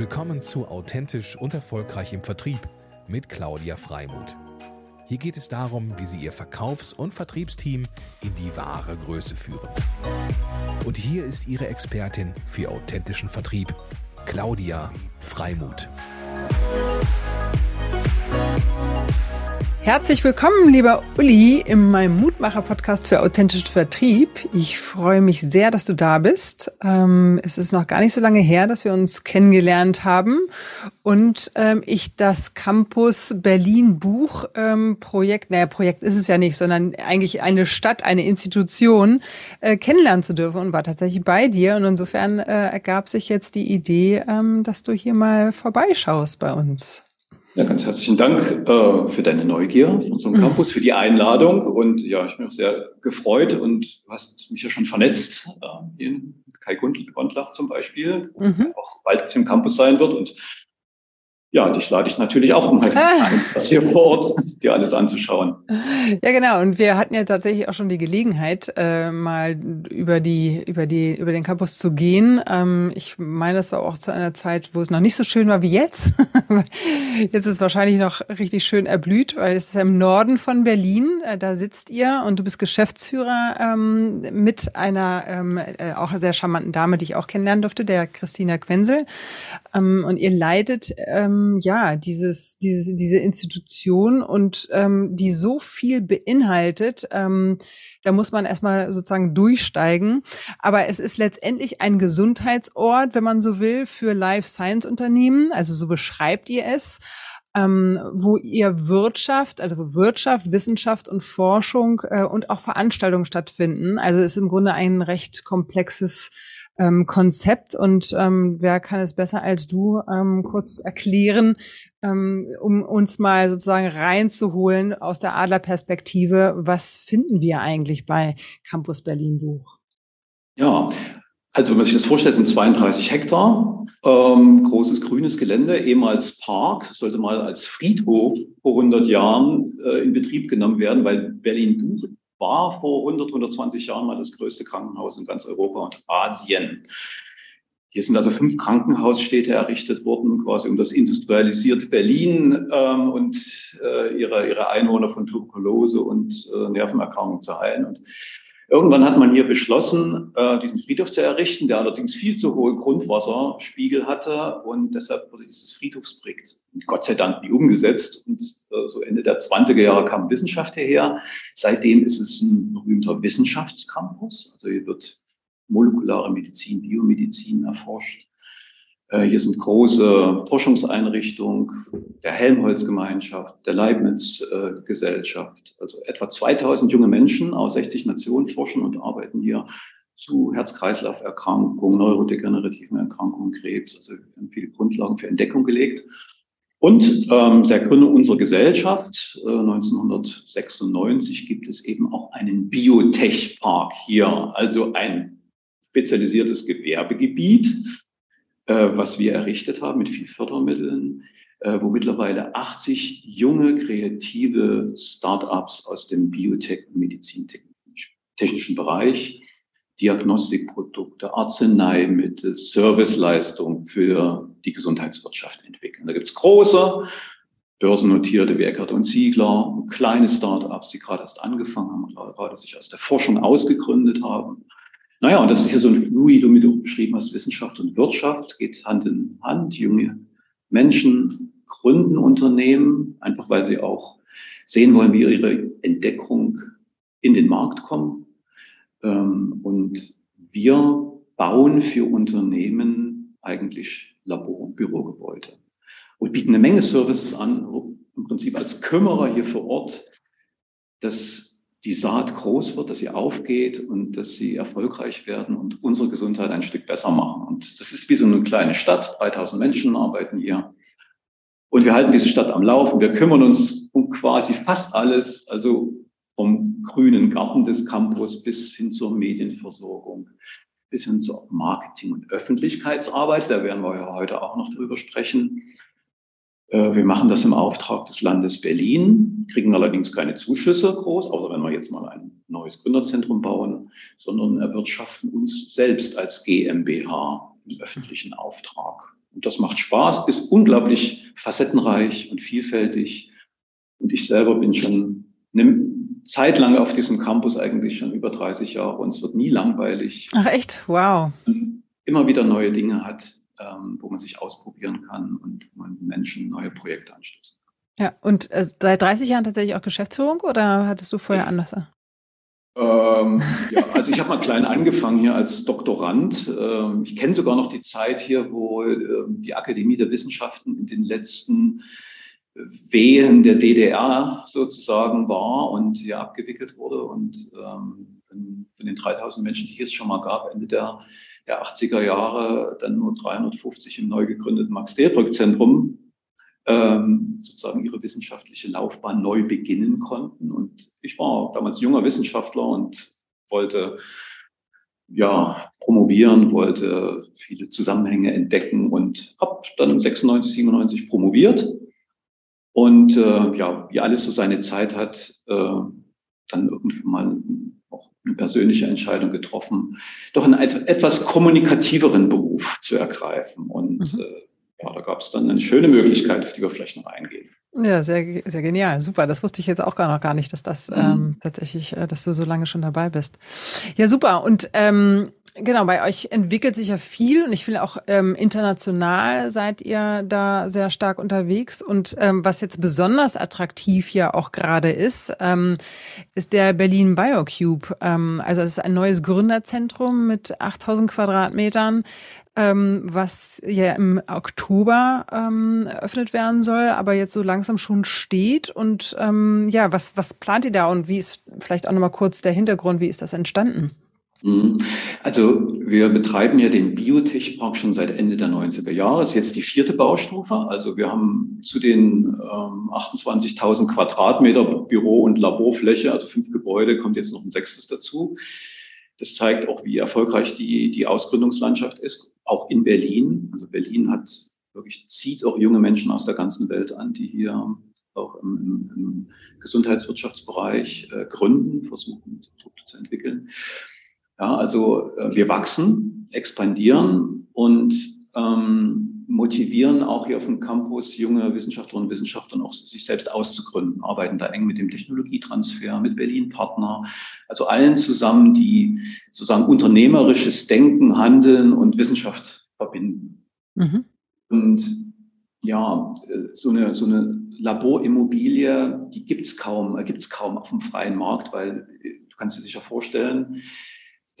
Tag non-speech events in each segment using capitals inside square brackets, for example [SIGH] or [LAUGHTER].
Willkommen zu Authentisch und Erfolgreich im Vertrieb mit Claudia Freimuth. Hier geht es darum, wie Sie Ihr Verkaufs- und Vertriebsteam in die wahre Größe führen. Und hier ist Ihre Expertin für authentischen Vertrieb, Claudia Freimuth. Herzlich willkommen, lieber Uli, in meinem Mutmacher-Podcast für authentischen Vertrieb. Ich freue mich sehr, dass du da bist. Ähm, es ist noch gar nicht so lange her, dass wir uns kennengelernt haben und ähm, ich das Campus Berlin Buch ähm, Projekt, naja, Projekt ist es ja nicht, sondern eigentlich eine Stadt, eine Institution äh, kennenlernen zu dürfen und war tatsächlich bei dir. Und insofern äh, ergab sich jetzt die Idee, ähm, dass du hier mal vorbeischaust bei uns. Ja, ganz herzlichen Dank äh, für deine Neugier unserem mhm. Campus, für die Einladung. Und ja, ich bin auch sehr gefreut und du hast mich ja schon vernetzt. Äh, in Kai Gondlach zum Beispiel, mhm. auch bald auf dem Campus sein wird. Und ja, dich lade ich natürlich auch mal ah. [LAUGHS] ein, das hier vor Ort dir alles anzuschauen. Ja, genau. Und wir hatten ja tatsächlich auch schon die Gelegenheit, äh, mal über die, über die, über den Campus zu gehen. Ähm, ich meine, das war auch zu einer Zeit, wo es noch nicht so schön war wie jetzt. [LAUGHS] jetzt ist es wahrscheinlich noch richtig schön erblüht, weil es ist ja im Norden von Berlin. Äh, da sitzt ihr und du bist Geschäftsführer ähm, mit einer ähm, äh, auch sehr charmanten Dame, die ich auch kennenlernen durfte, der Christina Quensel. Ähm, und ihr leitet ähm, ähm, ja, dieses, diese, diese Institution und ähm, die so viel beinhaltet, ähm, da muss man erstmal sozusagen durchsteigen. Aber es ist letztendlich ein Gesundheitsort, wenn man so will, für Life Science Unternehmen. Also so beschreibt ihr es. Ähm, wo ihr Wirtschaft, also Wirtschaft, Wissenschaft und Forschung äh, und auch Veranstaltungen stattfinden. Also es ist im Grunde ein recht komplexes ähm, Konzept und ähm, wer kann es besser als du ähm, kurz erklären, ähm, um uns mal sozusagen reinzuholen aus der Adlerperspektive, was finden wir eigentlich bei Campus Berlin Buch? Ja, also wenn man sich das vorstellt, sind 32 Hektar, ähm, großes grünes Gelände, ehemals Park, sollte mal als Friedhof vor 100 Jahren äh, in Betrieb genommen werden, weil Berlin Buch war vor 100, 120 Jahren mal das größte Krankenhaus in ganz Europa und Asien. Hier sind also fünf Krankenhausstädte errichtet worden, quasi um das industrialisierte Berlin ähm, und äh, ihre, ihre Einwohner von Tuberkulose und äh, Nervenerkrankungen zu heilen. Und Irgendwann hat man hier beschlossen, äh, diesen Friedhof zu errichten, der allerdings viel zu hohe Grundwasserspiegel hatte und deshalb wurde dieses Friedhofsprojekt Gott sei Dank nie umgesetzt. Und äh, so Ende der 20er Jahre kam Wissenschaft hierher. Seitdem ist es ein berühmter Wissenschaftscampus. Also hier wird molekulare Medizin, Biomedizin erforscht. Äh, hier sind große Forschungseinrichtungen der Helmholtz-Gemeinschaft, der Leibniz-Gesellschaft. Also etwa 2000 junge Menschen aus 60 Nationen forschen und arbeiten hier zu Herz-Kreislauf-Erkrankungen, neurodegenerativen Erkrankungen, Krebs. Also wir haben viele Grundlagen für Entdeckung gelegt. Und ähm, seit Gründung unserer Gesellschaft äh, 1996 gibt es eben auch einen Biotech-Park hier, also ein spezialisiertes Gewerbegebiet, äh, was wir errichtet haben mit viel Fördermitteln, äh, wo mittlerweile 80 junge, kreative Startups aus dem Biotech- und Medizintechnischen Bereich, Diagnostikprodukte, Arzneimittel, Serviceleistungen für die Gesundheitswirtschaft entwickeln. Da gibt's große, börsennotierte wie und Ziegler, kleine Startups, die gerade erst angefangen haben, gerade sich aus der Forschung ausgegründet haben naja, und das ist hier so ein Fluid, du auch beschrieben hast, Wissenschaft und Wirtschaft geht Hand in Hand. Junge Menschen gründen Unternehmen, einfach weil sie auch sehen wollen, wie ihre Entdeckung in den Markt kommt. Ähm, und wir bauen für Unternehmen eigentlich Labor- und Bürogebäude und bieten eine Menge Services an, im Prinzip als Kümmerer hier vor Ort das die Saat groß wird, dass sie aufgeht und dass sie erfolgreich werden und unsere Gesundheit ein Stück besser machen. Und das ist wie so eine kleine Stadt. 3000 Menschen arbeiten hier. Und wir halten diese Stadt am Laufen. Wir kümmern uns um quasi fast alles, also vom grünen Garten des Campus bis hin zur Medienversorgung, bis hin zur Marketing- und Öffentlichkeitsarbeit. Da werden wir ja heute auch noch drüber sprechen. Äh, wir machen das im Auftrag des Landes Berlin, kriegen allerdings keine Zuschüsse groß, außer wenn wir jetzt mal ein neues Gründerzentrum bauen, sondern erwirtschaften uns selbst als GmbH im öffentlichen Auftrag. Und das macht Spaß, ist unglaublich facettenreich und vielfältig. Und ich selber bin schon eine Zeit lang auf diesem Campus, eigentlich schon über 30 Jahre, und es wird nie langweilig. Ach echt? Wow. Immer wieder neue Dinge hat, ähm, wo man sich ausprobieren kann und man Menschen neue Projekte anstößt. Ja, und äh, seit 30 Jahren tatsächlich auch Geschäftsführung oder hattest du vorher anders? Ähm, ja, also ich habe mal klein angefangen hier als Doktorand. Ähm, ich kenne sogar noch die Zeit hier, wo ähm, die Akademie der Wissenschaften in den letzten Wehen der DDR sozusagen war und hier abgewickelt wurde. Und ähm, von den 3000 Menschen, die es schon mal gab, Ende der, der 80er Jahre, dann nur 350 im neu gegründeten Max-Delbrück-Zentrum ähm, sozusagen ihre wissenschaftliche Laufbahn neu beginnen konnten. Und ich war damals junger Wissenschaftler und wollte ja promovieren, wollte viele Zusammenhänge entdecken und habe dann 96, 97 promoviert. Und äh, ja, wie alles so seine Zeit hat, äh, dann irgendwann mal auch eine persönliche Entscheidung getroffen, doch einen etwas kommunikativeren Beruf zu ergreifen. Und mhm. äh, ja, da gab es dann eine schöne Möglichkeit, auf die wir vielleicht noch eingehen. Ja, sehr, sehr genial. Super. Das wusste ich jetzt auch gar noch gar nicht, dass das mhm. ähm, tatsächlich, äh, dass du so lange schon dabei bist. Ja, super. Und ähm, Genau, bei euch entwickelt sich ja viel und ich finde auch ähm, international seid ihr da sehr stark unterwegs. Und ähm, was jetzt besonders attraktiv ja auch gerade ist, ähm, ist der Berlin BioCube. Ähm, also es ist ein neues Gründerzentrum mit 8000 Quadratmetern, ähm, was ja im Oktober ähm, eröffnet werden soll, aber jetzt so langsam schon steht. Und ähm, ja, was, was plant ihr da und wie ist vielleicht auch nochmal kurz der Hintergrund, wie ist das entstanden? Mhm. Also wir betreiben ja den Biotech-Park schon seit Ende der 90er Jahre. Das ist jetzt die vierte Baustufe. Also wir haben zu den ähm, 28.000 Quadratmeter Büro- und Laborfläche, also fünf Gebäude, kommt jetzt noch ein sechstes dazu. Das zeigt auch, wie erfolgreich die, die Ausgründungslandschaft ist, auch in Berlin. Also Berlin hat wirklich, zieht auch junge Menschen aus der ganzen Welt an, die hier auch im, im, Gesundheitswirtschaftsbereich äh, gründen, versuchen, Produkte zu entwickeln. Ja, also äh, wir wachsen, expandieren und ähm, motivieren auch hier auf dem Campus junge Wissenschaftlerinnen und Wissenschaftler auch sich selbst auszugründen, arbeiten da eng mit dem Technologietransfer, mit Berlin Partner, also allen zusammen, die sozusagen unternehmerisches Denken, Handeln und Wissenschaft verbinden. Mhm. Und ja, so eine, so eine Laborimmobilie, die gibt's kaum, gibt's kaum auf dem freien Markt, weil du kannst dir sicher vorstellen,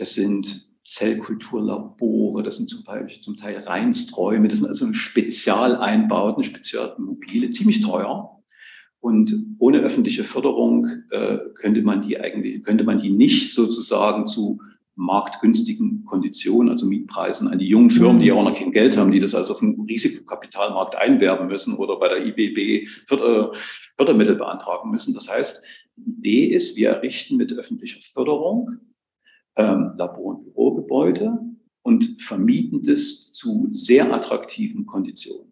das sind Zellkulturlabore, das sind zum Teil, zum Teil Reinsträume, das sind also Spezialeinbauten, Spezialmobile, ziemlich teuer. Und ohne öffentliche Förderung äh, könnte man die eigentlich, könnte man die nicht sozusagen zu marktgünstigen Konditionen, also Mietpreisen an die jungen Firmen, die ja auch noch kein Geld haben, die das also auf dem Risikokapitalmarkt einwerben müssen oder bei der IBB Förder, Fördermittel beantragen müssen. Das heißt, die Idee ist, wir errichten mit öffentlicher Förderung ähm, Labor- und Bürogebäude und vermieten das zu sehr attraktiven Konditionen.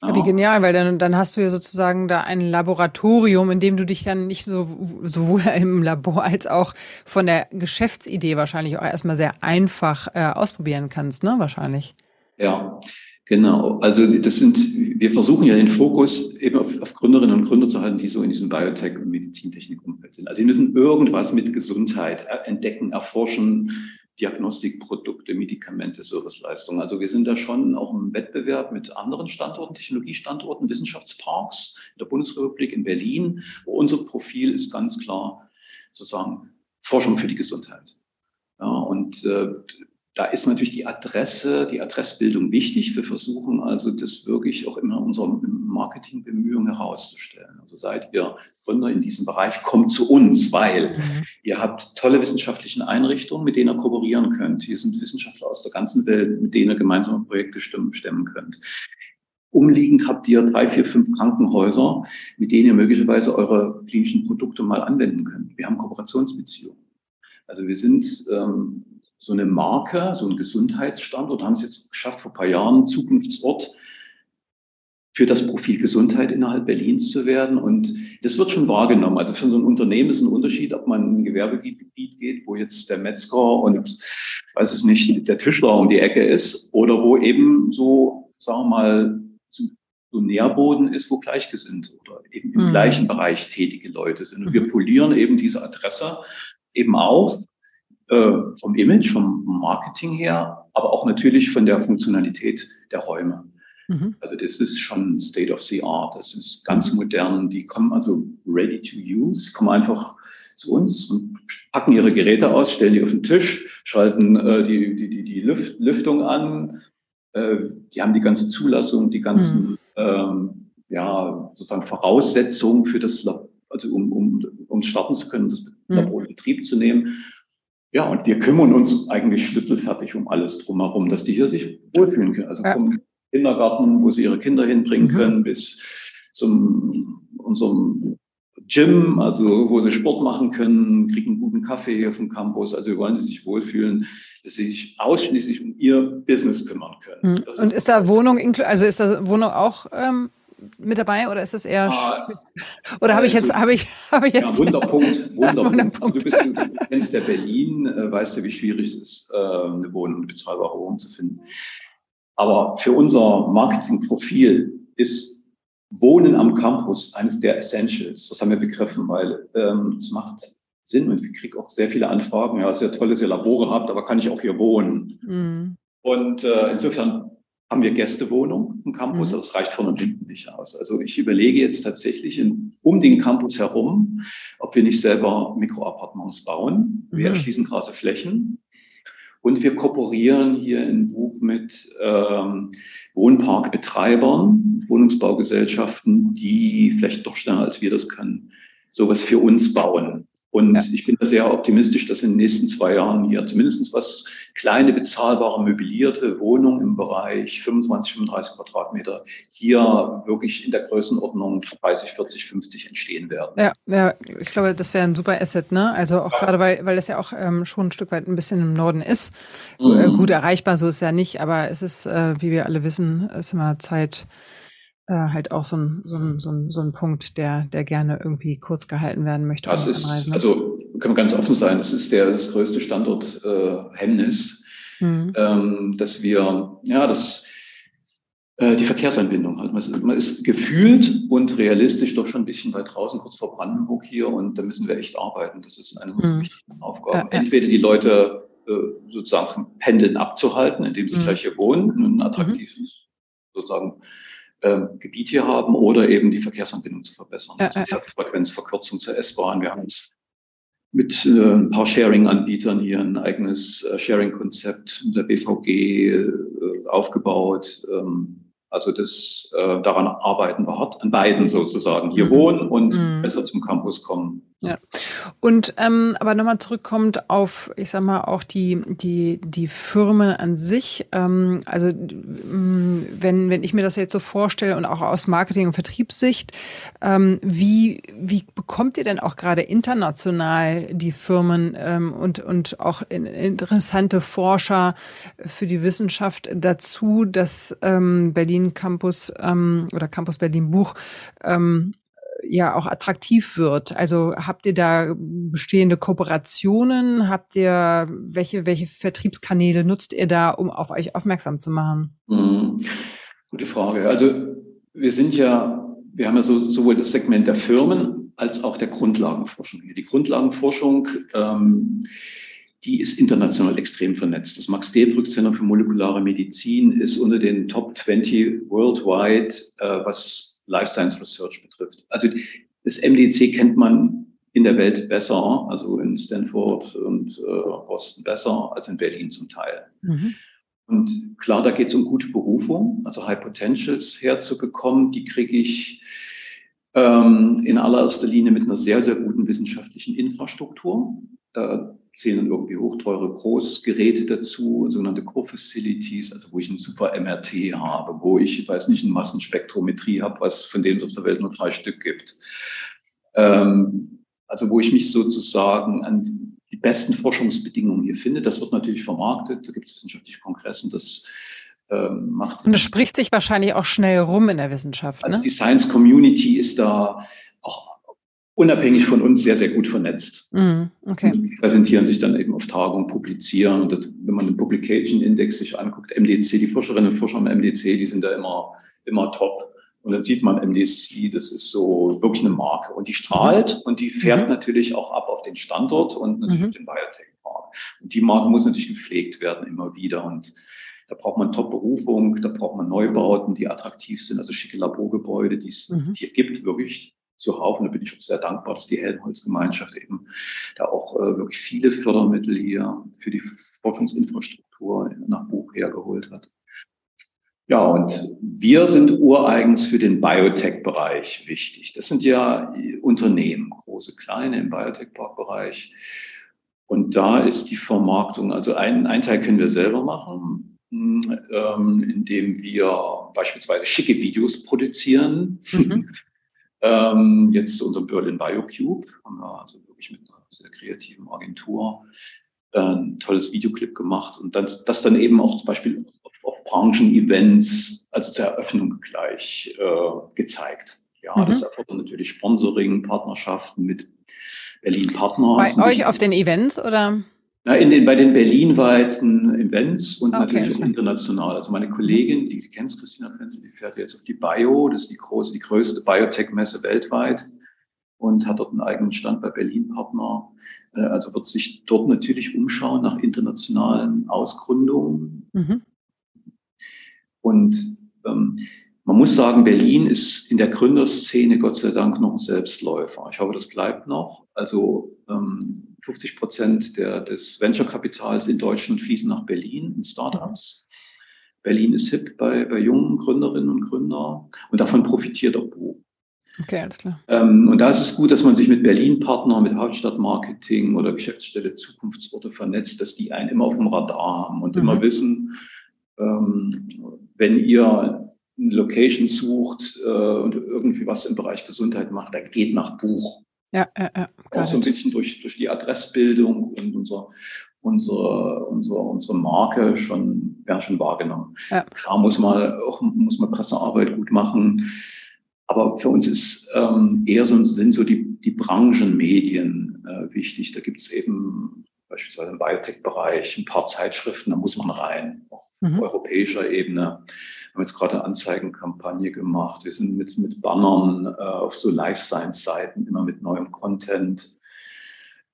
Ja. Wie genial, weil dann, dann hast du ja sozusagen da ein Laboratorium, in dem du dich dann nicht so, sowohl [LAUGHS] im Labor als auch von der Geschäftsidee wahrscheinlich auch erstmal sehr einfach äh, ausprobieren kannst, ne? Wahrscheinlich. Ja, Genau, also das sind, wir versuchen ja den Fokus eben auf, auf Gründerinnen und Gründer zu halten, die so in diesem Biotech- und Medizintechnik-Umfeld sind. Also sie müssen irgendwas mit Gesundheit entdecken, erforschen, Diagnostikprodukte, Medikamente, Serviceleistungen. Also wir sind da schon auch im Wettbewerb mit anderen Standorten, Technologiestandorten, Wissenschaftsparks in der Bundesrepublik, in Berlin, wo unser Profil ist ganz klar sozusagen Forschung für die Gesundheit. Ja, und äh, da ist natürlich die Adresse, die Adressbildung wichtig. Wir versuchen also das wirklich auch immer in unseren Marketingbemühungen herauszustellen. Also seid ihr Gründer in diesem Bereich, kommt zu uns, weil mhm. ihr habt tolle wissenschaftliche Einrichtungen, mit denen ihr kooperieren könnt. Hier sind Wissenschaftler aus der ganzen Welt, mit denen ihr gemeinsame Projekte stemmen könnt. Umliegend habt ihr drei, vier, fünf Krankenhäuser, mit denen ihr möglicherweise eure klinischen Produkte mal anwenden könnt. Wir haben Kooperationsbeziehungen. Also wir sind ähm, so eine Marke, so ein Gesundheitsstandort, haben es jetzt geschafft vor ein paar Jahren, Zukunftsort für das Profil Gesundheit innerhalb Berlins zu werden. Und das wird schon wahrgenommen. Also für so ein Unternehmen ist ein Unterschied, ob man in ein Gewerbegebiet geht, wo jetzt der Metzger und, weiß es nicht, der Tischler um die Ecke ist oder wo eben so, sagen wir mal, so Nährboden ist, wo Gleichgesinnt oder eben im mhm. gleichen Bereich tätige Leute sind. Und wir mhm. polieren eben diese Adresse eben auf, äh, vom Image, vom Marketing her, aber auch natürlich von der Funktionalität der Räume. Mhm. Also das ist schon State of the Art. Das ist ganz modern. Die kommen also ready to use, kommen einfach zu uns und packen ihre Geräte aus, stellen die auf den Tisch, schalten äh, die, die, die, die Lüft, Lüftung an. Äh, die haben die ganze Zulassung, die ganzen mhm. ähm, ja, sozusagen Voraussetzungen für das Labor, also um, um, um starten zu können, das mhm. Labor in Betrieb zu nehmen. Ja, und wir kümmern uns eigentlich schlüsselfertig um alles drumherum, dass die hier sich wohlfühlen können. Also ja. vom Kindergarten, wo sie ihre Kinder hinbringen mhm. können, bis zum unserem Gym, also wo sie Sport machen können, kriegen einen guten Kaffee hier vom Campus. Also wir wollen, dass sie sich wohlfühlen, dass sie sich ausschließlich um ihr Business kümmern können. Mhm. Und ist, ist da Wohnung, also ist da Wohnung auch ähm, mit dabei oder ist das eher ah, oder habe ich jetzt habe ich [LAUGHS] habe ich jetzt ja, Wunderpunkt, [LAUGHS] Wunderpunkt. Wunderpunkt. Du, bist, du kennst ja Berlin, äh, weißt du, wie schwierig es ist, äh, eine Wohnung, eine bezahlbare Wohnung zu finden. Aber für unser Marketingprofil ist Wohnen am Campus eines der Essentials. Das haben wir begriffen, weil ähm, es macht Sinn und ich kriege auch sehr viele Anfragen. Ja, sehr toll, dass ihr Labore habt, aber kann ich auch hier wohnen? Mhm. Und äh, insofern haben wir Gästewohnung im Campus. Mhm. Das reicht vorne und hinten nicht aus. Also ich überlege jetzt tatsächlich in, um den Campus herum, ob wir nicht selber Mikroappartements bauen. Wir mhm. erschließen große Flächen und wir kooperieren hier im Buch mit ähm, Wohnparkbetreibern, Wohnungsbaugesellschaften, die vielleicht doch schneller als wir das können, sowas für uns bauen. Und ja. ich bin da sehr optimistisch, dass in den nächsten zwei Jahren hier zumindest was kleine, bezahlbare, möblierte Wohnungen im Bereich 25, 35 Quadratmeter hier wirklich in der Größenordnung 30, 40, 50 entstehen werden. Ja, ja ich glaube, das wäre ein super Asset, ne? Also auch ja. gerade, weil, weil das ja auch ähm, schon ein Stück weit ein bisschen im Norden ist. Mhm. Äh, gut erreichbar, so ist ja nicht, aber es ist, äh, wie wir alle wissen, ist immer Zeit, äh, halt auch so ein, so, ein, so, ein, so ein Punkt, der, der gerne irgendwie kurz gehalten werden möchte. Das ist, Anreisen. also kann man ganz offen sein, das ist der das größte Standort äh, Hemmnis, mhm. ähm, dass wir, ja, das äh, die Verkehrsanbindung halt. Man ist, man ist gefühlt und realistisch doch schon ein bisschen weit draußen, kurz vor Brandenburg hier, und da müssen wir echt arbeiten. Das ist eine mhm. wichtige Aufgabe. Ja, ja. Entweder die Leute äh, sozusagen vom Pendeln abzuhalten, indem sie mhm. gleich hier wohnen, ein mhm. attraktives sozusagen ähm, Gebiet hier haben oder eben die Verkehrsanbindung zu verbessern. Ja, also die Frequenzverkürzung zur S-Bahn. Wir haben jetzt mit äh, ein paar Sharing-Anbietern hier ein eigenes äh, Sharing-Konzept der BVG äh, aufgebaut. Ähm, also das, äh, daran arbeiten wir hart, an beiden sozusagen. Hier mhm. wohnen und mhm. besser zum Campus kommen. Ja. Und ähm, aber nochmal zurückkommt auf, ich sag mal, auch die, die, die Firmen an sich. Ähm, also mm, wenn, wenn ich mir das jetzt so vorstelle und auch aus Marketing- und Vertriebssicht, ähm, wie, wie bekommt ihr denn auch gerade international die Firmen ähm, und, und auch interessante Forscher für die Wissenschaft dazu, dass ähm, Berlin Campus ähm, oder Campus Berlin Buch ähm, ja auch attraktiv wird. Also habt ihr da bestehende Kooperationen? Habt ihr welche welche Vertriebskanäle nutzt ihr da, um auf euch aufmerksam zu machen? Mhm. Gute Frage. Also wir sind ja, wir haben ja so, sowohl das Segment der Firmen als auch der Grundlagenforschung. Die Grundlagenforschung ähm, die ist international extrem vernetzt. Das Max-Delbrück-Zentrum für molekulare Medizin ist unter den Top 20 worldwide, äh, was Life Science Research betrifft. Also das MDC kennt man in der Welt besser, also in Stanford und äh, Boston besser als in Berlin zum Teil. Mhm. Und klar, da geht es um gute Berufung, also High Potentials herzubekommen. Die kriege ich ähm, in allererster Linie mit einer sehr, sehr guten wissenschaftlichen Infrastruktur. Da zählen irgendwie hochteure Großgeräte dazu, sogenannte Co-Facilities, also wo ich ein super MRT habe, wo ich, ich weiß nicht, eine Massenspektrometrie habe, was von denen es auf der Welt nur drei Stück gibt. Ähm, also wo ich mich sozusagen an die besten Forschungsbedingungen hier finde. Das wird natürlich vermarktet, da gibt es wissenschaftliche Kongresse, das ähm, macht. Und das spricht sich wahrscheinlich auch schnell rum in der Wissenschaft. Also ne? die Science Community ist da auch unabhängig von uns sehr, sehr gut vernetzt. Mm, okay. Und die präsentieren sich dann eben auf Tagungen, publizieren. Und das, wenn man den Publication Index sich anguckt, MDC, die Forscherinnen und Forscher am MDC, die sind da immer, immer top. Und dann sieht man MDC, das ist so wirklich eine Marke. Und die strahlt mhm. und die fährt mhm. natürlich auch ab auf den Standort und natürlich mhm. den Biotech-Park. Und die Marke muss natürlich gepflegt werden immer wieder. Und da braucht man Top-Berufung, da braucht man Neubauten, die attraktiv sind, also schicke Laborgebäude, die es mhm. hier gibt, wirklich zuhauf. Und da bin ich auch sehr dankbar, dass die Helmholtz-Gemeinschaft eben da auch äh, wirklich viele Fördermittel hier für die Forschungsinfrastruktur nach Buch hergeholt hat. Ja, und wir sind ureigens für den Biotech-Bereich wichtig. Das sind ja Unternehmen, große, kleine im Biotech-Bereich. Und da ist die Vermarktung, also ein, ein Teil können wir selber machen ähm, indem wir beispielsweise schicke Videos produzieren. Mhm. Ähm, jetzt unter Berlin BioCube haben wir also wirklich mit einer sehr kreativen Agentur äh, ein tolles Videoclip gemacht und das, das dann eben auch zum Beispiel auf, auf Branchen-Events, also zur Eröffnung gleich äh, gezeigt. Ja, mhm. das erfordert natürlich Sponsoring, Partnerschaften mit Berlin Partner. Bei euch auf den Events oder? Na, in den, bei den berlinweiten Events und okay, natürlich auch international. Also meine Kollegin, die, die kennst Christina Frenzel, die fährt jetzt auf die Bio, das ist die große, die größte Biotech-Messe weltweit und hat dort einen eigenen Stand bei Berlin Partner. Äh, also wird sich dort natürlich umschauen nach internationalen Ausgründungen. Mhm. Und ähm, man muss sagen, Berlin ist in der Gründerszene Gott sei Dank noch ein Selbstläufer. Ich hoffe, das bleibt noch. Also ähm, 50 Prozent der, des Venture-Kapitals in Deutschland fließen nach Berlin in Startups. Berlin ist hip bei, bei jungen Gründerinnen und Gründern und davon profitiert auch Bo. Okay, alles klar. Ähm, und da ist es gut, dass man sich mit Berlin-Partnern, mit Hauptstadtmarketing oder Geschäftsstelle Zukunftsorte vernetzt, dass die einen immer auf dem Radar haben und mhm. immer wissen, ähm, wenn ihr eine Location sucht äh, und irgendwie was im Bereich Gesundheit macht, dann geht nach Buch. Ja, ja, ja. Auch so ein bisschen durch, durch die Adressbildung und unser, unsere, unsere, unsere Marke schon, werden schon wahrgenommen. Ja. Klar muss man auch, muss man Pressearbeit gut machen. Aber für uns ist ähm, eher so, sind so die, die Branchenmedien äh, wichtig. Da gibt es eben beispielsweise im Biotech-Bereich ein paar Zeitschriften, da muss man rein, auch mhm. auf europäischer Ebene haben jetzt gerade eine Anzeigenkampagne gemacht. Wir sind mit, mit Bannern äh, auf so Life Science-Seiten immer mit neuem Content.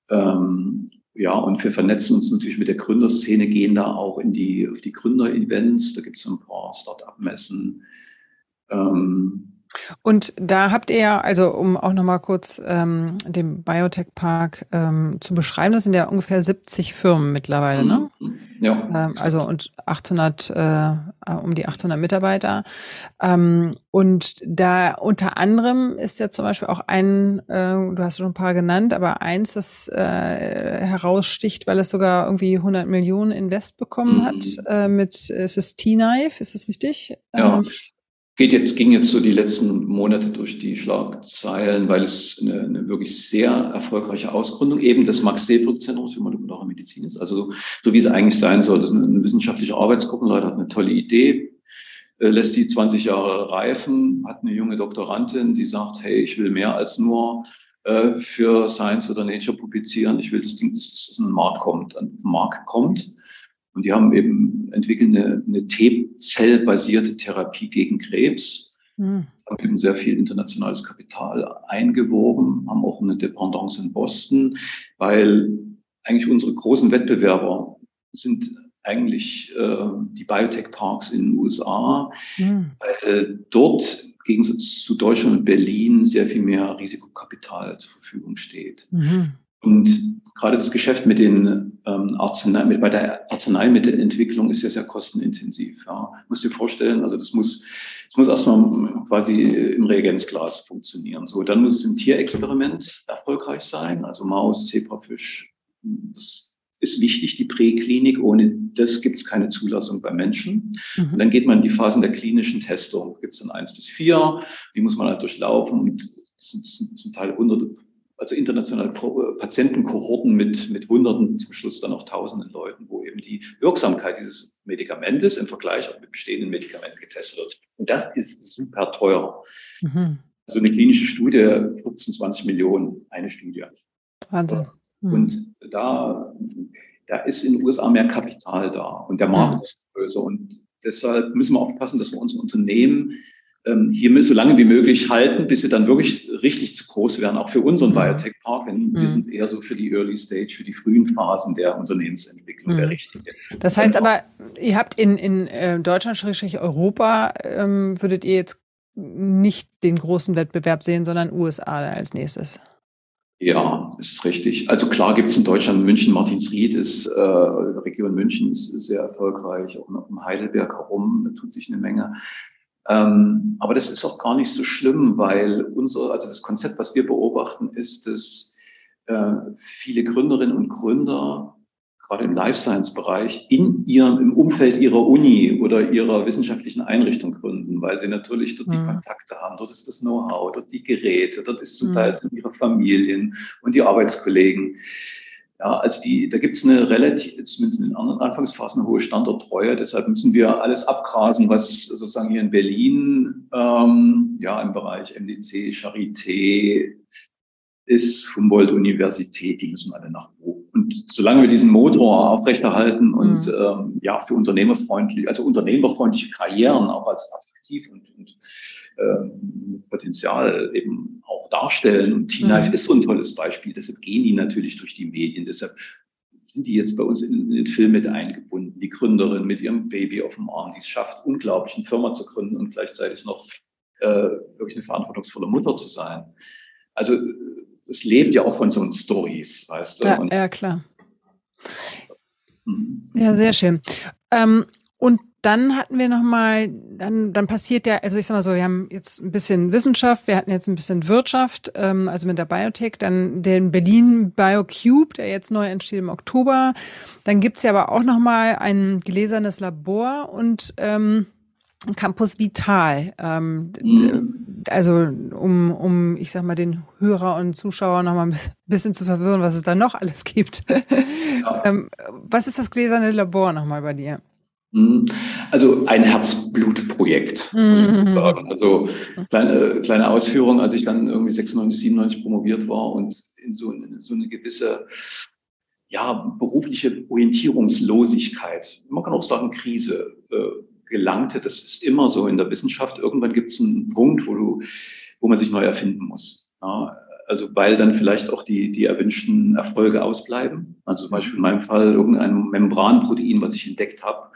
Ähm, ja, und wir vernetzen uns natürlich mit der Gründerszene, gehen da auch in die, auf die Gründer-Events. Da gibt es ein paar Start-up-Messen. Ähm, und da habt ihr, also um auch nochmal kurz ähm, den Biotech Park ähm, zu beschreiben, das sind ja ungefähr 70 Firmen mittlerweile, ne? Mhm. Ja. Ähm, also und 800, äh, um die 800 Mitarbeiter. Ähm, und da unter anderem ist ja zum Beispiel auch ein, äh, du hast schon ein paar genannt, aber eins, das äh, heraussticht, weil es sogar irgendwie 100 Millionen Invest bekommen mhm. hat, äh, mit, ist es T-Knife, ist das richtig? Ja. Ähm, geht jetzt, ging jetzt so die letzten Monate durch die Schlagzeilen, weil es eine, eine wirklich sehr erfolgreiche Ausgründung eben des Max-Delbrück-Zentrums für molekulare Medizin ist. Also so, so wie es eigentlich sein soll. Das ist eine, eine wissenschaftliche Arbeitsgruppenleiter, hat eine tolle Idee, äh, lässt die 20 Jahre reifen, hat eine junge Doktorandin, die sagt, hey, ich will mehr als nur äh, für Science oder Nature publizieren. Ich will das Ding, dass das in den Markt kommt, den Markt kommt. Und die haben eben entwickelt eine, eine T-Zell-basierte Therapie gegen Krebs. Mhm. Haben eben sehr viel internationales Kapital eingeworben, haben auch eine Dependance in Boston, weil eigentlich unsere großen Wettbewerber sind eigentlich äh, die Biotech-Parks in den USA, mhm. weil dort im Gegensatz zu Deutschland und Berlin sehr viel mehr Risikokapital zur Verfügung steht. Mhm. Und gerade das Geschäft mit den ähm, Arznei, mit, bei der Arzneimittelentwicklung ist ja sehr kostenintensiv. Ja. Muss dir vorstellen, also das muss, das muss erstmal quasi im Reagenzglas funktionieren. So, dann muss es im Tierexperiment erfolgreich sein, also Maus, Zebrafisch. Das ist wichtig, die Präklinik. Ohne das gibt es keine Zulassung bei Menschen. Mhm. Und dann geht man in die Phasen der klinischen Testung. Gibt es dann eins bis vier, die muss man halt durchlaufen und das sind zum Teil hunderte also internationale Patientenkohorten mit, mit Hunderten, zum Schluss dann auch Tausenden Leuten, wo eben die Wirksamkeit dieses Medikamentes im Vergleich mit bestehenden Medikamenten getestet wird. Und das ist super teuer. Mhm. So eine klinische Studie, 15, 20 Millionen, eine Studie. Wahnsinn. Mhm. Und da, da ist in den USA mehr Kapital da und der Markt mhm. ist größer. Und deshalb müssen wir aufpassen, dass wir unsere Unternehmen hier so lange wie möglich halten, bis sie dann wirklich richtig zu groß werden, auch für unseren mhm. Biotech-Park. Wir mhm. sind eher so für die Early Stage, für die frühen Phasen der Unternehmensentwicklung mhm. der richtige. Das heißt aber, ihr habt in, in äh, Deutschland, Europa, ähm, würdet ihr jetzt nicht den großen Wettbewerb sehen, sondern USA als nächstes? Ja, ist richtig. Also klar gibt es in Deutschland München, Martinsried ist, äh, Region München ist sehr erfolgreich, auch noch um Heidelberg herum tut sich eine Menge. Ähm, aber das ist auch gar nicht so schlimm, weil unser, also das Konzept, was wir beobachten, ist, dass äh, viele Gründerinnen und Gründer gerade im Life Science Bereich in ihrem, im Umfeld ihrer Uni oder ihrer wissenschaftlichen Einrichtung gründen, weil sie natürlich dort mhm. die Kontakte haben, dort ist das Know-how, dort die Geräte, dort ist zum mhm. Teil ihre Familien und die Arbeitskollegen. Ja, also die, da gibt es eine relativ, zumindest in den anderen Anfangsphasen, eine hohe Standorttreue. Deshalb müssen wir alles abgrasen, was sozusagen hier in Berlin, ähm, ja, im Bereich MDC, Charité ist, Humboldt-Universität, die müssen alle nach oben. Und solange wir diesen Motor aufrechterhalten und mhm. ähm, ja, für unternehmerfreundlich, also unternehmerfreundliche Karrieren auch als attraktiv und, und ähm, Potenzial eben auch darstellen. Und T-Knife mhm. ist so ein tolles Beispiel. Deshalb gehen die natürlich durch die Medien. Deshalb sind die jetzt bei uns in, in den Film mit eingebunden. Die Gründerin mit ihrem Baby auf dem Arm, die es schafft, unglaublich eine Firma zu gründen und gleichzeitig noch äh, wirklich eine verantwortungsvolle Mutter zu sein. Also es lebt ja auch von so Stories, weißt du? Ja, und, ja klar. Mhm. Ja, sehr schön. Ähm, und dann hatten wir nochmal, dann, dann passiert ja, also ich sag mal so, wir haben jetzt ein bisschen Wissenschaft, wir hatten jetzt ein bisschen Wirtschaft, ähm, also mit der Biotech, dann den Berlin BioCube, der jetzt neu entsteht im Oktober. Dann gibt's ja aber auch nochmal ein gläsernes Labor und ähm, Campus Vital. Ähm, mhm. Also um, um, ich sag mal, den Hörer und Zuschauer nochmal ein bisschen zu verwirren, was es da noch alles gibt. Ja. [LAUGHS] ähm, was ist das gläserne Labor nochmal bei dir? Mhm. Also ein Herzblutprojekt, mhm. sagen. Also kleine, kleine Ausführung, als ich dann irgendwie 96, 97 promoviert war und in so, in so eine gewisse ja, berufliche Orientierungslosigkeit, man kann auch sagen Krise, äh, gelangte. Das ist immer so in der Wissenschaft. Irgendwann gibt es einen Punkt, wo, du, wo man sich neu erfinden muss. Ja, also weil dann vielleicht auch die, die erwünschten Erfolge ausbleiben. Also zum Beispiel in meinem Fall irgendein Membranprotein, was ich entdeckt habe,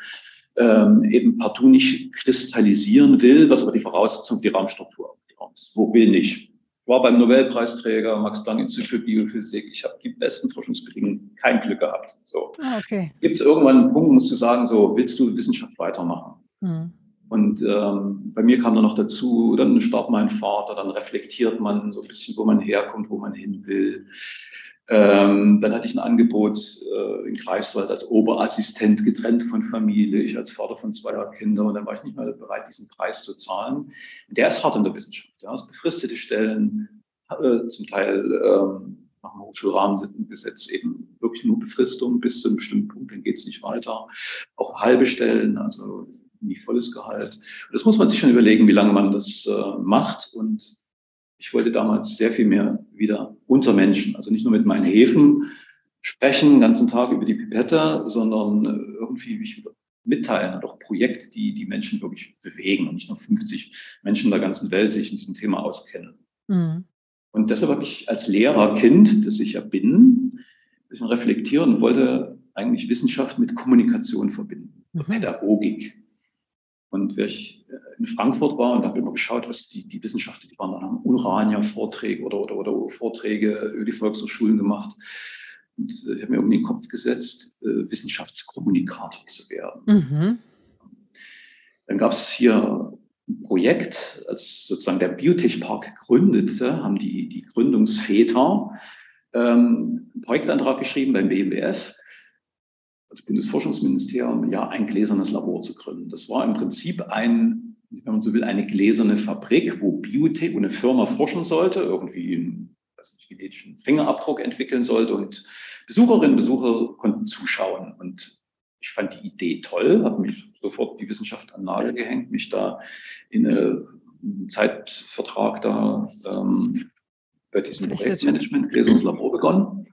ähm, eben partout nicht kristallisieren will, was aber die Voraussetzung, die Raumstruktur ist. Wo will nicht? Ich war beim Nobelpreisträger Max Planck Institut für Biophysik. Ich habe die besten Forschungsbedingungen, kein Glück gehabt. So. Ah, okay. Gibt es irgendwann einen Punkt, musst du sagen, so willst du Wissenschaft weitermachen? Mhm. Und ähm, bei mir kam dann noch dazu, dann starb mein Vater, dann reflektiert man so ein bisschen, wo man herkommt, wo man hin will. Ähm, dann hatte ich ein Angebot äh, in Greifswald als Oberassistent getrennt von Familie, ich als Vater von zwei Kindern und dann war ich nicht mehr bereit, diesen Preis zu zahlen. Der ist hart in der Wissenschaft. Ja. Befristete Stellen, äh, zum Teil ähm, nach dem Hochschulrahmengesetz eben wirklich nur Befristung bis zu einem bestimmten Punkt, dann geht es nicht weiter. Auch halbe Stellen, also nicht volles Gehalt. Und das muss man sich schon überlegen, wie lange man das äh, macht. Und ich wollte damals sehr viel mehr wieder unter Menschen, also nicht nur mit meinen Häfen sprechen, den ganzen Tag über die Pipette, sondern äh, irgendwie mich wieder mitteilen und auch Projekte, die die Menschen wirklich bewegen und nicht nur 50 Menschen der ganzen Welt sich in diesem Thema auskennen. Mhm. Und deshalb habe ich als Lehrerkind, das ich ja bin, ein bisschen reflektieren und wollte eigentlich Wissenschaft mit Kommunikation verbinden, mhm. Pädagogik. Und wenn ich äh, in Frankfurt war und habe immer geschaut, was die, die Wissenschaftler, die waren dann haben Urania-Vorträge oder, oder, oder Vorträge über die Volkshochschulen gemacht. Und äh, ich habe mir um den Kopf gesetzt, äh, Wissenschaftskommunikator zu werden. Mhm. Dann gab es hier ein Projekt, als sozusagen der Biotech Park gründete, haben die, die Gründungsväter ähm, einen Projektantrag geschrieben beim BMWF also Bundesforschungsministerium, ja, ein gläsernes Labor zu gründen. Das war im Prinzip ein, wenn man so will, eine gläserne Fabrik, wo Biotech, wo eine Firma forschen sollte, irgendwie in weiß nicht, genetischen Fingerabdruck entwickeln sollte und Besucherinnen und Besucher konnten zuschauen und ich fand die Idee toll, habe mich sofort die Wissenschaft an Nagel gehängt, mich da in einen Zeitvertrag da ähm, bei diesem Projektmanagement Gläsernes Labor begonnen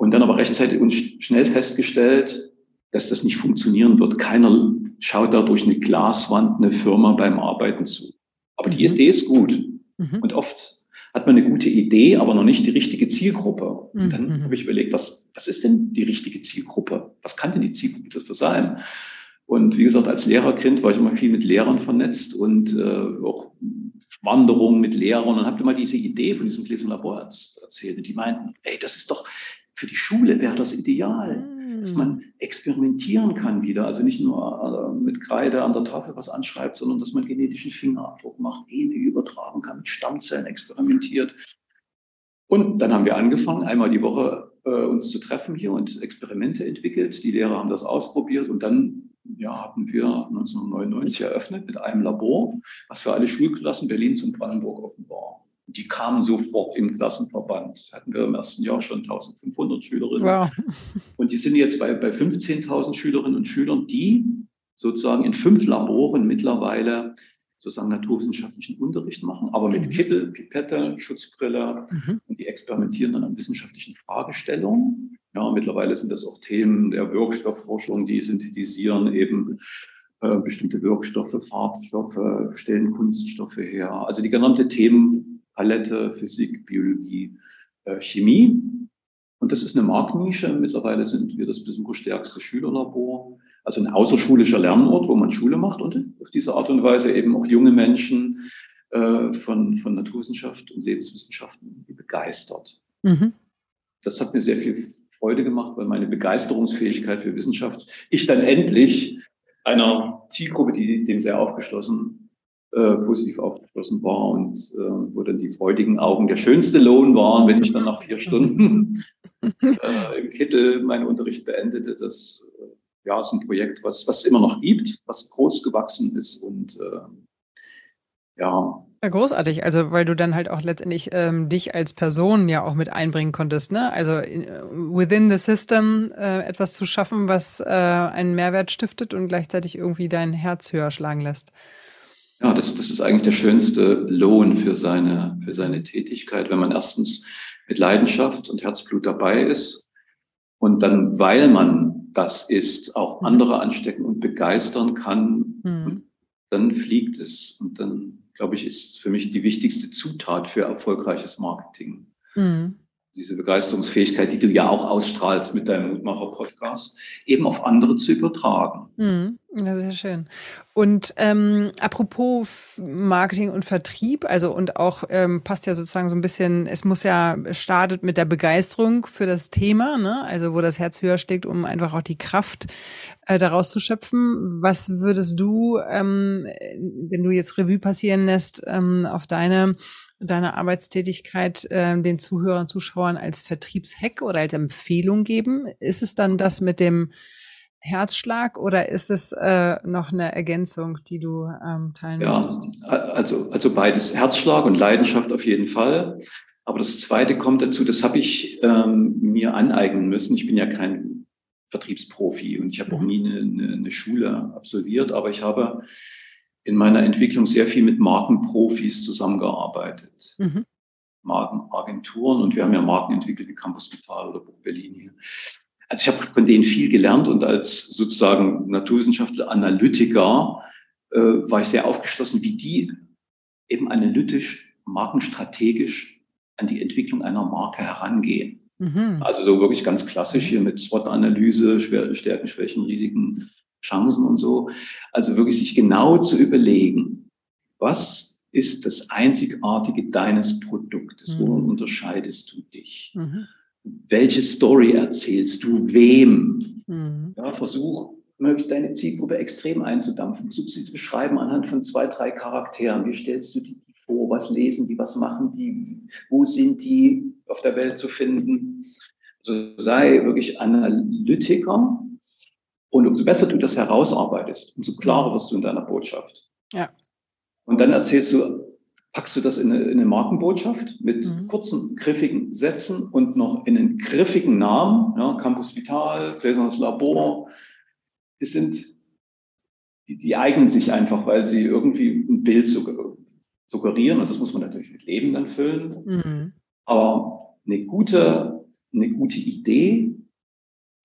und dann aber rechtzeitig und schnell festgestellt, dass das nicht funktionieren wird. Keiner schaut da durch eine Glaswand eine Firma beim Arbeiten zu. Aber die mhm. Idee ist gut. Mhm. Und oft hat man eine gute Idee, aber noch nicht die richtige Zielgruppe. Und dann mhm. habe ich überlegt, was, was ist denn die richtige Zielgruppe? Was kann denn die Zielgruppe dafür sein? Und wie gesagt, als Lehrerkind war ich immer viel mit Lehrern vernetzt und äh, auch Wanderungen mit Lehrern und habe immer diese Idee von diesem Gläsernen Labor erzählt. Und die meinten, ey, das ist doch für die Schule wäre das ideal, mhm. dass man experimentieren kann wieder. Also nicht nur äh, mit Kreide an der Tafel was anschreibt, sondern dass man genetischen Fingerabdruck macht, Gene übertragen kann, mit Stammzellen experimentiert. Und dann haben wir angefangen, einmal die Woche äh, uns zu treffen hier und Experimente entwickelt. Die Lehrer haben das ausprobiert und dann ja, hatten wir 1999 eröffnet mit einem Labor, was für alle Schulklassen Berlins und Brandenburg offen war. Die kamen sofort im Klassenverband. Hatten wir im ersten Jahr schon 1500 Schülerinnen. Wow. Und die sind jetzt bei, bei 15.000 Schülerinnen und Schülern, die sozusagen in fünf Laboren mittlerweile sozusagen naturwissenschaftlichen Unterricht machen, aber mit mhm. Kittel, Pipette, Schutzbrille mhm. und die experimentieren dann an wissenschaftlichen Fragestellungen. Ja, mittlerweile sind das auch Themen der Wirkstoffforschung, die synthetisieren eben äh, bestimmte Wirkstoffe, Farbstoffe, stellen Kunststoffe her. Also die genannte Themenpalette Physik, Biologie, äh, Chemie. Und das ist eine Marktnische. Mittlerweile sind wir das besucherstärkste Schülerlabor also ein außerschulischer Lernort, wo man Schule macht und auf diese Art und Weise eben auch junge Menschen äh, von, von Naturwissenschaft und Lebenswissenschaften begeistert. Mhm. Das hat mir sehr viel Freude gemacht, weil meine Begeisterungsfähigkeit für Wissenschaft ich dann endlich einer Zielgruppe, die dem sehr aufgeschlossen, äh, positiv aufgeschlossen war und äh, wo dann die freudigen Augen der schönste Lohn waren, wenn ich dann nach vier Stunden [LAUGHS] äh, im Kittel meinen Unterricht beendete. Das äh, ja, ist ein Projekt, was, was es immer noch gibt, was groß gewachsen ist und äh, ja. Ja, großartig. Also, weil du dann halt auch letztendlich ähm, dich als Person ja auch mit einbringen konntest, ne? Also in, within the system äh, etwas zu schaffen, was äh, einen Mehrwert stiftet und gleichzeitig irgendwie dein Herz höher schlagen lässt. Ja, das, das ist eigentlich der schönste Lohn für seine, für seine Tätigkeit, wenn man erstens mit Leidenschaft und Herzblut dabei ist und dann, weil man das ist, auch mhm. andere anstecken und begeistern kann, mhm. dann fliegt es. Und dann, glaube ich, ist für mich die wichtigste Zutat für erfolgreiches Marketing. Mhm diese Begeisterungsfähigkeit, die du ja auch ausstrahlst mit deinem Mutmacher-Podcast, eben auf andere zu übertragen. Mhm, ja, sehr schön. Und ähm, apropos Marketing und Vertrieb, also und auch ähm, passt ja sozusagen so ein bisschen, es muss ja startet mit der Begeisterung für das Thema, ne? also wo das Herz höher steckt, um einfach auch die Kraft äh, daraus zu schöpfen. Was würdest du, ähm, wenn du jetzt Revue passieren lässt, ähm, auf deine deiner Arbeitstätigkeit äh, den Zuhörern, Zuschauern als Vertriebshack oder als Empfehlung geben? Ist es dann das mit dem Herzschlag oder ist es äh, noch eine Ergänzung, die du ähm, teilen ja, möchtest? Also, also beides, Herzschlag und Leidenschaft auf jeden Fall. Aber das Zweite kommt dazu, das habe ich ähm, mir aneignen müssen. Ich bin ja kein Vertriebsprofi und ich habe auch mhm. nie eine, eine, eine Schule absolviert, aber ich habe in meiner Entwicklung sehr viel mit Markenprofis zusammengearbeitet. Mhm. Markenagenturen und wir haben ja Marken entwickelt wie Campus Vital oder Berlin. Also ich habe von denen viel gelernt und als sozusagen Naturwissenschaftler, Analytiker äh, war ich sehr aufgeschlossen, wie die eben analytisch, markenstrategisch an die Entwicklung einer Marke herangehen. Mhm. Also so wirklich ganz klassisch hier mit SWOT-Analyse, Stärken, Schwächen, Risiken, Chancen und so. Also wirklich sich genau zu überlegen, was ist das Einzigartige deines Produktes? Mhm. Worin unterscheidest du dich? Mhm. Welche Story erzählst du wem? Mhm. Ja, versuch möglichst deine Zielgruppe extrem einzudampfen. Versuch sie zu beschreiben anhand von zwei, drei Charakteren. Wie stellst du die vor? Was lesen die? Was machen die? Wo sind die auf der Welt zu finden? Also sei wirklich Analytiker und umso besser du das herausarbeitest, umso klarer wirst du in deiner Botschaft. Ja. Und dann erzählst du, packst du das in eine, in eine Markenbotschaft mit mhm. kurzen, griffigen Sätzen und noch in einen griffigen Namen, ja, Campus Vital, Gläsernes Labor. Es sind, die, die eignen sich einfach, weil sie irgendwie ein Bild suggerieren und das muss man natürlich mit Leben dann füllen. Mhm. Aber eine gute, eine gute Idee,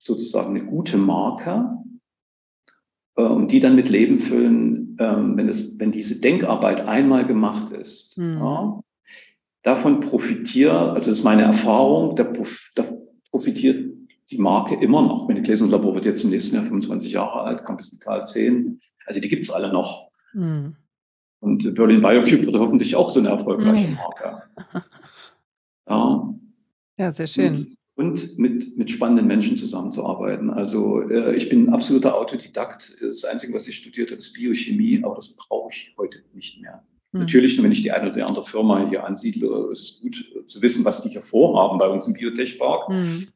sozusagen eine gute Marke, und die dann mit Leben füllen, ähm, wenn, es, wenn diese Denkarbeit einmal gemacht ist. Mhm. Ja, davon profitiert, also das ist meine Erfahrung, da, profitiert die Marke immer noch. Meine Gläserlabor wird jetzt im nächsten Jahr 25 Jahre alt, Campus Vital 10. Also die gibt's alle noch. Mhm. Und Berlin Biocube wird hoffentlich auch so eine erfolgreiche Marke. Ja, ja sehr schön. Und und mit, mit spannenden Menschen zusammenzuarbeiten. Also äh, ich bin ein absoluter Autodidakt. Das Einzige, was ich studiert habe, ist Biochemie, aber das brauche ich heute nicht mehr. Mhm. Natürlich, wenn ich die eine oder andere Firma hier ansiedle, ist es gut zu wissen, was die hier vorhaben bei uns im Biotech-Park. Mhm.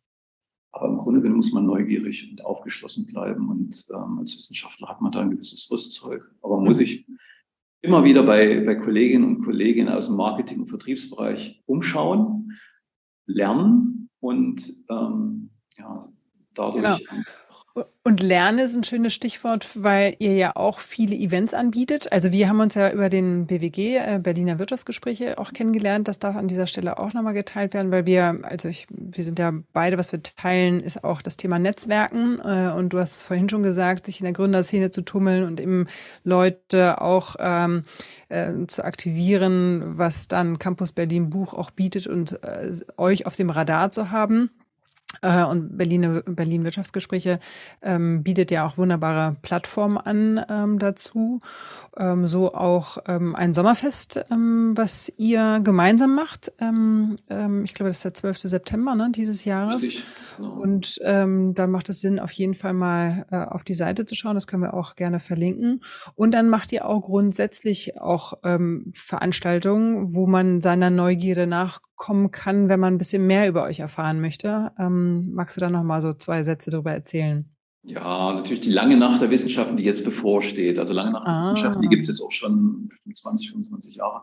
Aber im Grunde genommen muss man neugierig und aufgeschlossen bleiben. Und ähm, als Wissenschaftler hat man da ein gewisses Rüstzeug. Aber man muss mhm. sich immer wieder bei, bei Kolleginnen und Kollegen aus dem Marketing- und Vertriebsbereich umschauen, lernen und ähm, ja, dadurch. Genau. Und Lernen ist ein schönes Stichwort, weil ihr ja auch viele Events anbietet. Also wir haben uns ja über den BWG, äh, Berliner Wirtschaftsgespräche, auch kennengelernt. Das darf an dieser Stelle auch nochmal geteilt werden, weil wir, also ich, wir sind ja beide, was wir teilen, ist auch das Thema Netzwerken. Äh, und du hast vorhin schon gesagt, sich in der Gründerszene zu tummeln und eben Leute auch ähm, äh, zu aktivieren, was dann Campus Berlin Buch auch bietet und äh, euch auf dem Radar zu haben. Äh, und Berlin, Berlin Wirtschaftsgespräche ähm, bietet ja auch wunderbare Plattformen an ähm, dazu. Ähm, so auch ähm, ein Sommerfest, ähm, was ihr gemeinsam macht. Ähm, ich glaube, das ist der 12. September ne, dieses Jahres. Richtig, genau. Und ähm, da macht es Sinn, auf jeden Fall mal äh, auf die Seite zu schauen. Das können wir auch gerne verlinken. Und dann macht ihr auch grundsätzlich auch ähm, Veranstaltungen, wo man seiner Neugierde nachkommen kann, wenn man ein bisschen mehr über euch erfahren möchte. Ähm, magst du da noch mal so zwei Sätze darüber erzählen? Ja, natürlich die lange Nacht der Wissenschaften, die jetzt bevorsteht. Also lange Nacht der ah. Wissenschaften, die gibt es jetzt auch schon 20, 25 Jahre.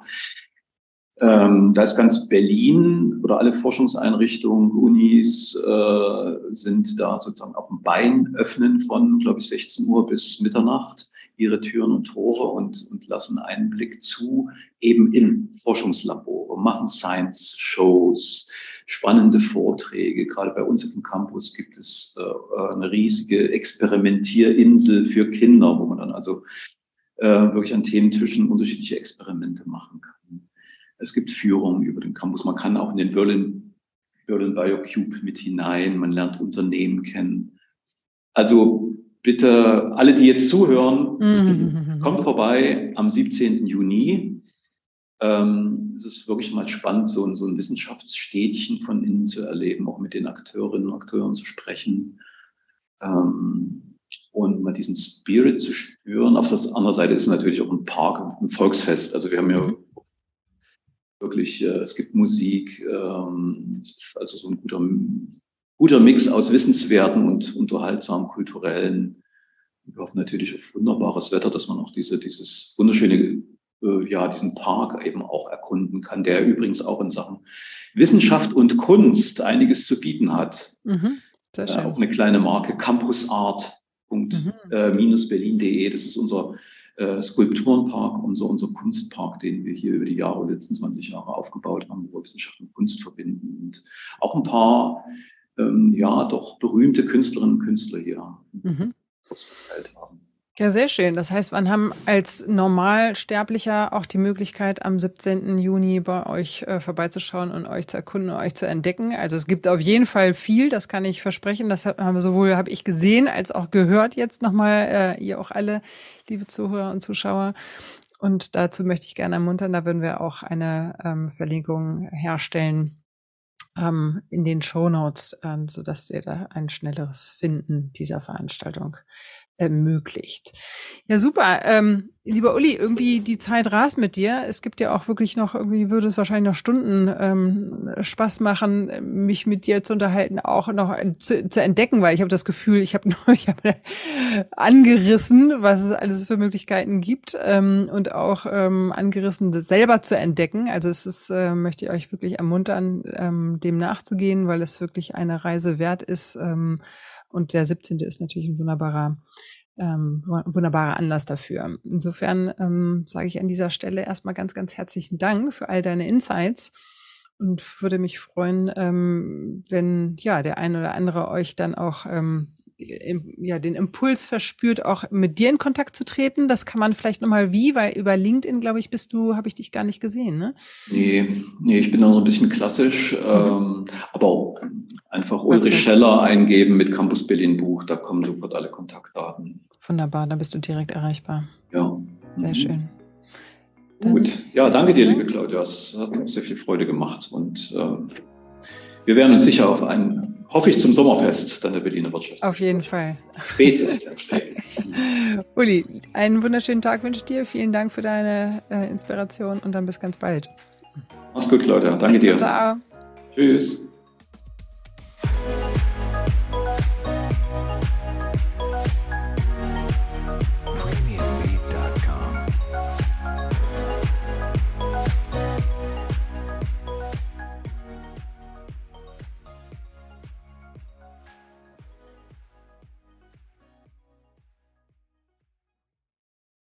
Ähm, da ist ganz Berlin oder alle Forschungseinrichtungen, Unis äh, sind da sozusagen auf dem Bein öffnen von, glaube ich, 16 Uhr bis Mitternacht ihre Türen und Tore und, und lassen einen Blick zu, eben in Forschungslabore, machen Science-Shows, spannende Vorträge. Gerade bei uns auf dem Campus gibt es äh, eine riesige Experimentierinsel für Kinder, wo man dann also äh, wirklich an Thementischen unterschiedliche Experimente machen kann. Es gibt Führungen über den Campus. Man kann auch in den Berlin, Berlin BioCube mit hinein. Man lernt Unternehmen kennen. Also bitte alle, die jetzt zuhören, mhm. kommt vorbei am 17. Juni. Ähm, es ist wirklich mal spannend, so ein, so ein Wissenschaftsstädtchen von innen zu erleben, auch mit den Akteurinnen und Akteuren zu sprechen ähm, und mal diesen Spirit zu spüren. Auf der anderen Seite ist es natürlich auch ein Park, ein Volksfest. Also wir haben ja mhm. Wirklich, äh, es gibt Musik, ähm, also so ein guter, guter Mix aus Wissenswerten und unterhaltsamen kulturellen. Wir hoffen natürlich auf wunderbares Wetter, dass man auch diese, dieses wunderschöne äh, ja, diesen Park eben auch erkunden kann, der übrigens auch in Sachen Wissenschaft und Kunst einiges zu bieten hat. Mhm, äh, auch eine kleine Marke, campusart.berlin.de, mhm. das ist unser äh, Skulpturenpark, unser, unser Kunstpark, den wir hier über die Jahre, letzten 20 Jahre aufgebaut haben, wo wir Wissenschaft und Kunst verbinden und auch ein paar, ähm, ja, doch berühmte Künstlerinnen und Künstler hier mhm. ausgestellt haben. Ja, sehr schön. Das heißt, man haben als Normalsterblicher auch die Möglichkeit, am 17. Juni bei euch äh, vorbeizuschauen und euch zu erkunden und euch zu entdecken. Also es gibt auf jeden Fall viel, das kann ich versprechen. Das haben sowohl habe ich gesehen als auch gehört jetzt nochmal, äh, ihr auch alle, liebe Zuhörer und Zuschauer. Und dazu möchte ich gerne ermuntern, da würden wir auch eine ähm, Verlinkung herstellen ähm, in den Show Notes, ähm, sodass ihr da ein schnelleres Finden dieser Veranstaltung ermöglicht. Ja, super. Ähm, lieber Uli, irgendwie die Zeit rast mit dir. Es gibt ja auch wirklich noch, irgendwie würde es wahrscheinlich noch Stunden ähm, Spaß machen, mich mit dir zu unterhalten, auch noch zu, zu entdecken, weil ich habe das Gefühl, ich habe [LAUGHS] nur, ich habe angerissen, was es alles für Möglichkeiten gibt ähm, und auch ähm, angerissen, das selber zu entdecken. Also es ist, äh, möchte ich euch wirklich ermuntern, ähm, dem nachzugehen, weil es wirklich eine Reise wert ist. Ähm, und der 17. ist natürlich ein wunderbarer, ähm, wunderbarer Anlass dafür. Insofern ähm, sage ich an dieser Stelle erstmal ganz, ganz herzlichen Dank für all deine Insights und würde mich freuen, ähm, wenn ja der ein oder andere euch dann auch ähm, ja, den Impuls verspürt, auch mit dir in Kontakt zu treten. Das kann man vielleicht nochmal wie, weil über LinkedIn, glaube ich, bist du, habe ich dich gar nicht gesehen, ne? Nee, nee, ich bin da noch ein bisschen klassisch, mhm. ähm, aber auch einfach Ulrich Scheller eingeben mit Campus Berlin Buch, da kommen sofort alle Kontaktdaten. Wunderbar, da bist du direkt erreichbar. Ja. Sehr mhm. schön. Dann Gut, ja, danke dir, liebe Claudia. Es hat mir sehr viel Freude gemacht und äh, wir werden uns sicher auf einen hoffe ich zum Sommerfest dann der Berliner Wirtschaft. Auf jeden Fall. Spätestens. [LAUGHS] Uli, einen wunderschönen Tag wünsche ich dir. Vielen Dank für deine äh, Inspiration und dann bis ganz bald. Mach's gut, Claudia. Danke dir. Ciao. Tschüss.